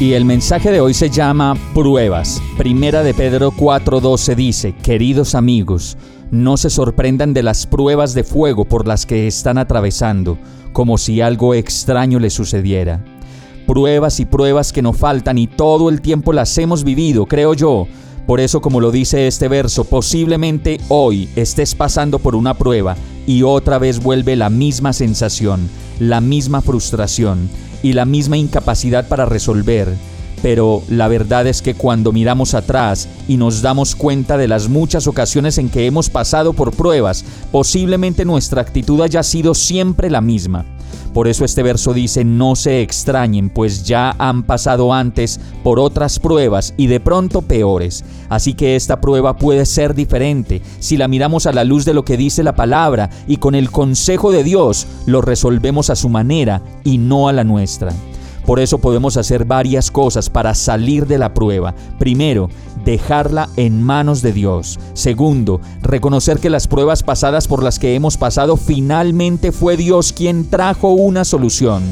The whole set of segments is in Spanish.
Y el mensaje de hoy se llama Pruebas. Primera de Pedro 4:12 dice, queridos amigos, no se sorprendan de las pruebas de fuego por las que están atravesando, como si algo extraño les sucediera. Pruebas y pruebas que no faltan y todo el tiempo las hemos vivido, creo yo. Por eso, como lo dice este verso, posiblemente hoy estés pasando por una prueba y otra vez vuelve la misma sensación, la misma frustración y la misma incapacidad para resolver pero la verdad es que cuando miramos atrás y nos damos cuenta de las muchas ocasiones en que hemos pasado por pruebas, posiblemente nuestra actitud haya sido siempre la misma. Por eso este verso dice, no se extrañen, pues ya han pasado antes por otras pruebas y de pronto peores. Así que esta prueba puede ser diferente si la miramos a la luz de lo que dice la palabra y con el consejo de Dios lo resolvemos a su manera y no a la nuestra. Por eso podemos hacer varias cosas para salir de la prueba. Primero, dejarla en manos de Dios. Segundo, reconocer que las pruebas pasadas por las que hemos pasado finalmente fue Dios quien trajo una solución.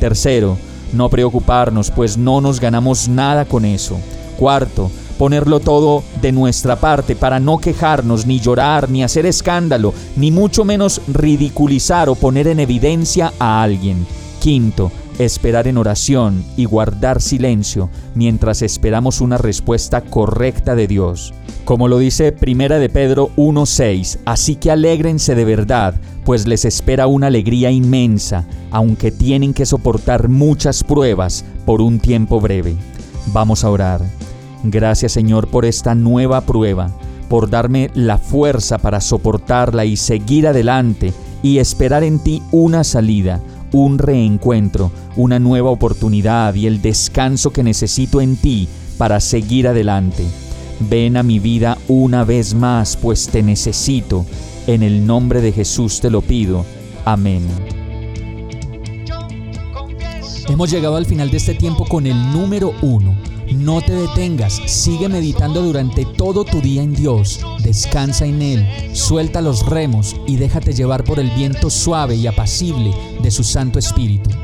Tercero, no preocuparnos, pues no nos ganamos nada con eso. Cuarto, ponerlo todo de nuestra parte para no quejarnos, ni llorar, ni hacer escándalo, ni mucho menos ridiculizar o poner en evidencia a alguien. Quinto, esperar en oración y guardar silencio mientras esperamos una respuesta correcta de Dios. Como lo dice Primera de Pedro 1:6, así que alégrense de verdad, pues les espera una alegría inmensa, aunque tienen que soportar muchas pruebas por un tiempo breve. Vamos a orar. Gracias Señor por esta nueva prueba, por darme la fuerza para soportarla y seguir adelante y esperar en ti una salida un reencuentro, una nueva oportunidad y el descanso que necesito en ti para seguir adelante. Ven a mi vida una vez más, pues te necesito. En el nombre de Jesús te lo pido. Amén. Hemos llegado al final de este tiempo con el número uno. No te detengas, sigue meditando durante todo tu día en Dios, descansa en Él, suelta los remos y déjate llevar por el viento suave y apacible de su Santo Espíritu.